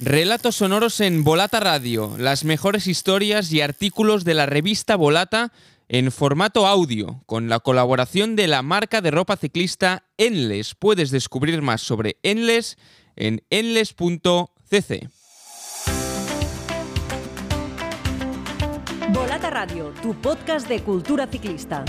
Relatos sonoros en Volata Radio, las mejores historias y artículos de la revista Volata en formato audio, con la colaboración de la marca de ropa ciclista Enles. Puedes descubrir más sobre Enles en enles.cc. Volata Radio, tu podcast de cultura ciclista.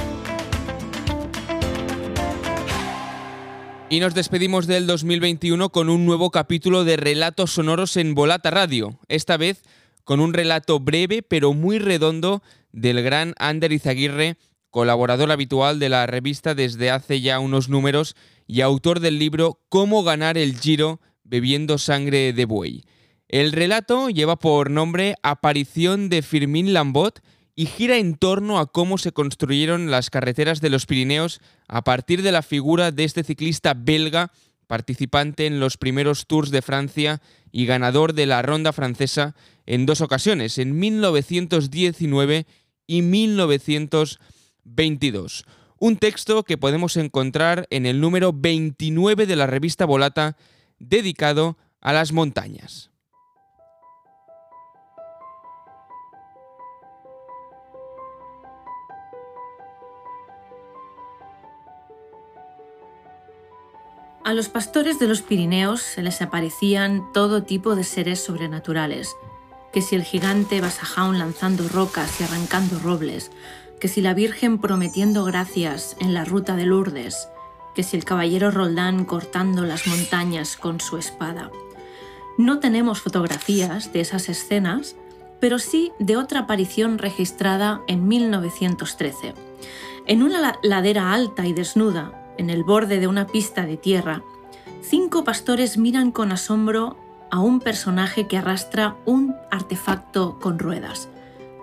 Y nos despedimos del 2021 con un nuevo capítulo de Relatos Sonoros en Volata Radio, esta vez con un relato breve pero muy redondo del gran Ander Izaguirre, colaborador habitual de la revista desde hace ya unos números y autor del libro Cómo ganar el Giro bebiendo sangre de buey. El relato lleva por nombre Aparición de Firmin Lambot y gira en torno a cómo se construyeron las carreteras de los Pirineos a partir de la figura de este ciclista belga participante en los primeros Tours de Francia y ganador de la ronda francesa en dos ocasiones, en 1919 y 1922. Un texto que podemos encontrar en el número 29 de la revista Volata dedicado a las montañas. A los pastores de los Pirineos se les aparecían todo tipo de seres sobrenaturales, que si el gigante Basajaun lanzando rocas y arrancando robles, que si la Virgen prometiendo gracias en la ruta de Lourdes, que si el caballero Roldán cortando las montañas con su espada. No tenemos fotografías de esas escenas, pero sí de otra aparición registrada en 1913. En una ladera alta y desnuda, en el borde de una pista de tierra, cinco pastores miran con asombro a un personaje que arrastra un artefacto con ruedas.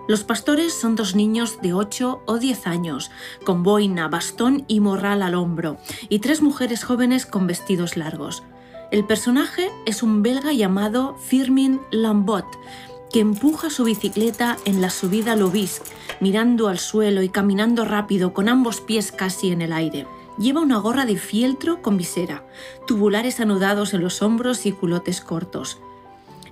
Los pastores son dos niños de 8 o 10 años, con boina, bastón y morral al hombro, y tres mujeres jóvenes con vestidos largos. El personaje es un belga llamado Firmin Lambot, que empuja su bicicleta en la subida Lobisque, mirando al suelo y caminando rápido con ambos pies casi en el aire. Lleva una gorra de fieltro con visera, tubulares anudados en los hombros y culotes cortos.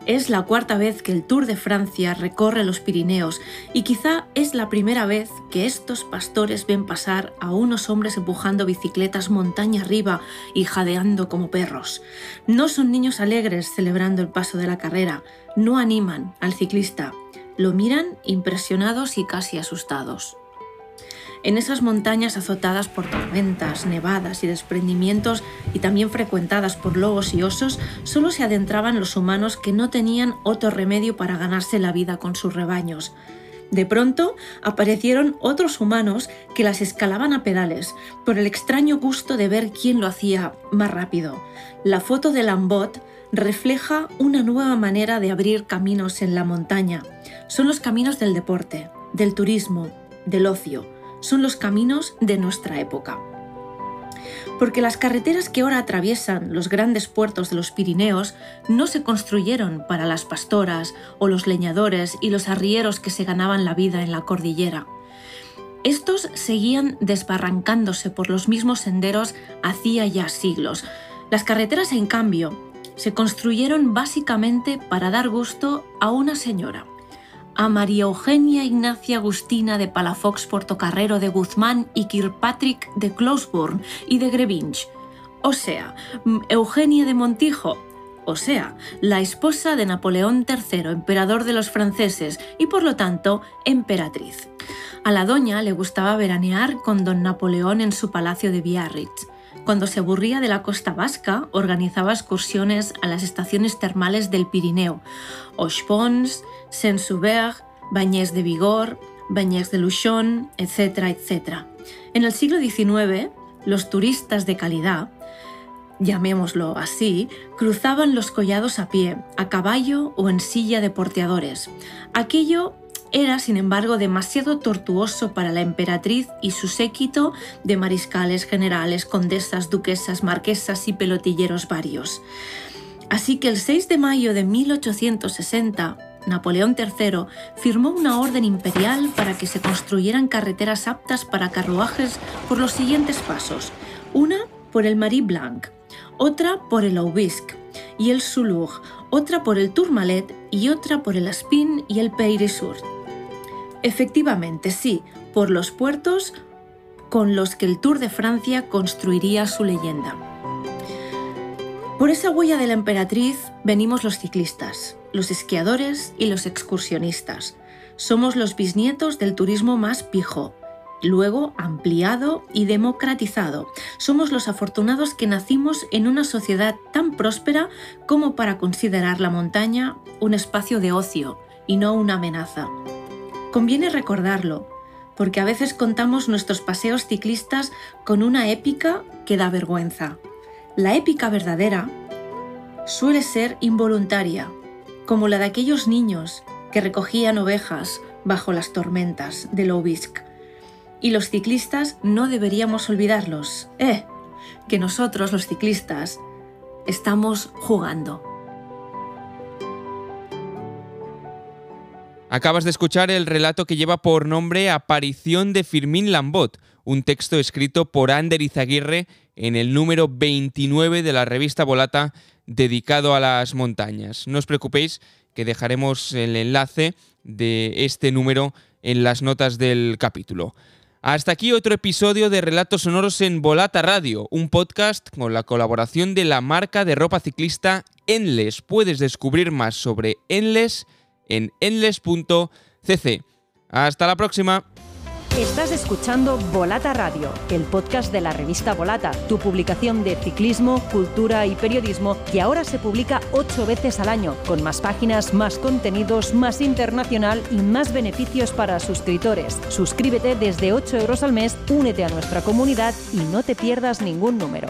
Es la cuarta vez que el Tour de Francia recorre los Pirineos y quizá es la primera vez que estos pastores ven pasar a unos hombres empujando bicicletas montaña arriba y jadeando como perros. No son niños alegres celebrando el paso de la carrera, no animan al ciclista, lo miran impresionados y casi asustados. En esas montañas azotadas por tormentas, nevadas y desprendimientos y también frecuentadas por lobos y osos, solo se adentraban los humanos que no tenían otro remedio para ganarse la vida con sus rebaños. De pronto aparecieron otros humanos que las escalaban a pedales, por el extraño gusto de ver quién lo hacía más rápido. La foto de Lambot refleja una nueva manera de abrir caminos en la montaña. Son los caminos del deporte, del turismo, del ocio son los caminos de nuestra época. Porque las carreteras que ahora atraviesan los grandes puertos de los Pirineos no se construyeron para las pastoras o los leñadores y los arrieros que se ganaban la vida en la cordillera. Estos seguían desbarrancándose por los mismos senderos hacía ya siglos. Las carreteras, en cambio, se construyeron básicamente para dar gusto a una señora, a María Eugenia Ignacia Agustina de Palafox Portocarrero de Guzmán y Kirkpatrick de Closeburn y de Grevinch, o sea, Eugenia de Montijo, o sea, la esposa de Napoleón III, emperador de los franceses y por lo tanto emperatriz. A la doña le gustaba veranear con don Napoleón en su palacio de Biarritz. Cuando se aburría de la costa vasca, organizaba excursiones a las estaciones termales del Pirineo, Ospons, Saint-Sauveur, Bagnès de Vigor, Bagnès de Luchon, etc., etc. En el siglo XIX, los turistas de calidad, llamémoslo así, cruzaban los collados a pie, a caballo o en silla de porteadores. Aquello era, sin embargo, demasiado tortuoso para la emperatriz y su séquito de mariscales, generales, condesas, duquesas, marquesas y pelotilleros varios. Así que el 6 de mayo de 1860, Napoleón III firmó una orden imperial para que se construyeran carreteras aptas para carruajes por los siguientes pasos. Una por el Marie Blanc, otra por el Aubisque y el Sulur, otra por el Tourmalet y otra por el Aspin y el Peyresur. Efectivamente, sí, por los puertos con los que el Tour de Francia construiría su leyenda. Por esa huella de la emperatriz venimos los ciclistas, los esquiadores y los excursionistas. Somos los bisnietos del turismo más pijo, luego ampliado y democratizado. Somos los afortunados que nacimos en una sociedad tan próspera como para considerar la montaña un espacio de ocio y no una amenaza. Conviene recordarlo, porque a veces contamos nuestros paseos ciclistas con una épica que da vergüenza. La épica verdadera suele ser involuntaria, como la de aquellos niños que recogían ovejas bajo las tormentas de Lowisk. Y los ciclistas no deberíamos olvidarlos. Eh, que nosotros los ciclistas estamos jugando. Acabas de escuchar el relato que lleva por nombre Aparición de Firmín Lambot, un texto escrito por Ander Izaguirre en el número 29 de la revista Volata dedicado a las montañas. No os preocupéis que dejaremos el enlace de este número en las notas del capítulo. Hasta aquí otro episodio de Relatos Sonoros en Volata Radio, un podcast con la colaboración de la marca de ropa ciclista Enles. Puedes descubrir más sobre Enles en endless.cc. Hasta la próxima. Estás escuchando Volata Radio, el podcast de la revista Volata, tu publicación de ciclismo, cultura y periodismo que ahora se publica ocho veces al año, con más páginas, más contenidos, más internacional y más beneficios para suscriptores. Suscríbete desde 8 euros al mes, únete a nuestra comunidad y no te pierdas ningún número.